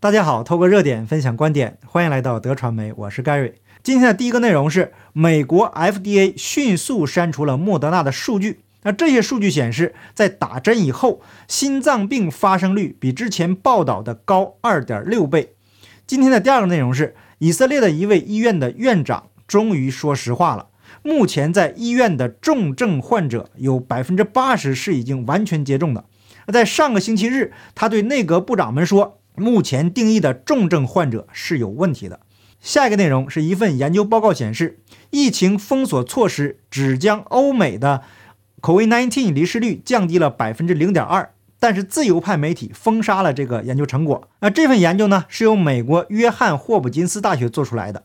大家好，透过热点分享观点，欢迎来到德传媒，我是 Gary。今天的第一个内容是，美国 FDA 迅速删除了莫德纳的数据。那这些数据显示，在打针以后，心脏病发生率比之前报道的高二点六倍。今天的第二个内容是，以色列的一位医院的院长终于说实话了。目前在医院的重症患者有百分之八十是已经完全接种的。在上个星期日，他对内阁部长们说，目前定义的重症患者是有问题的。下一个内容是一份研究报告显示，疫情封锁措施只将欧美的 COVID-19 离世率降低了百分之零点二，但是自由派媒体封杀了这个研究成果。那这份研究呢，是由美国约翰霍普金斯大学做出来的。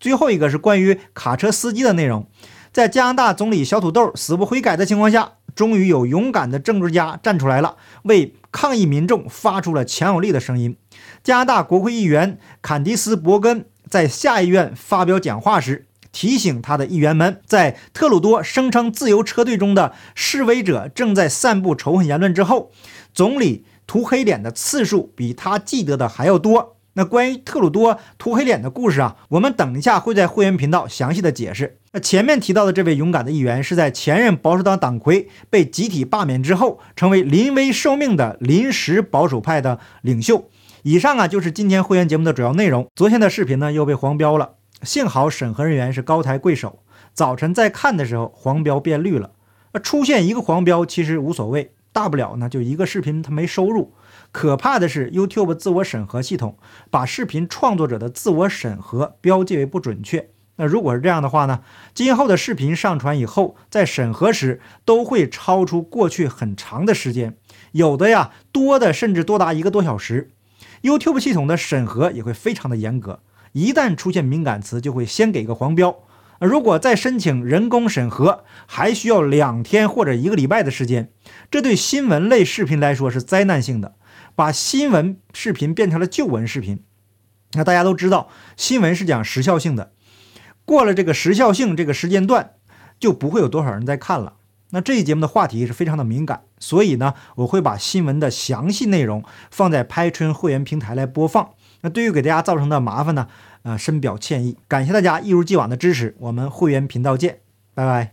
最后一个是关于卡车司机的内容，在加拿大总理小土豆死不悔改的情况下。终于有勇敢的政治家站出来了，为抗议民众发出了强有力的声音。加拿大国会议员坎迪斯·伯根在下议院发表讲话时，提醒他的议员们，在特鲁多声称自由车队中的示威者正在散布仇恨言论之后，总理涂黑脸的次数比他记得的还要多。那关于特鲁多涂黑脸的故事啊，我们等一下会在会员频道详细的解释。那前面提到的这位勇敢的议员，是在前任保守党党魁被集体罢免之后，成为临危受命的临时保守派的领袖。以上啊就是今天会员节目的主要内容。昨天的视频呢又被黄标了，幸好审核人员是高抬贵手，早晨在看的时候黄标变绿了。那出现一个黄标其实无所谓，大不了呢就一个视频它没收入。可怕的是，YouTube 自我审核系统把视频创作者的自我审核标记为不准确。那如果是这样的话呢？今后的视频上传以后，在审核时都会超出过去很长的时间，有的呀多的甚至多达一个多小时。YouTube 系统的审核也会非常的严格，一旦出现敏感词，就会先给个黄标。如果再申请人工审核，还需要两天或者一个礼拜的时间。这对新闻类视频来说是灾难性的。把新闻视频变成了旧闻视频，那大家都知道，新闻是讲时效性的，过了这个时效性这个时间段，就不会有多少人在看了。那这一节目的话题是非常的敏感，所以呢，我会把新闻的详细内容放在拍春会员平台来播放。那对于给大家造成的麻烦呢，呃，深表歉意，感谢大家一如既往的支持，我们会员频道见，拜拜。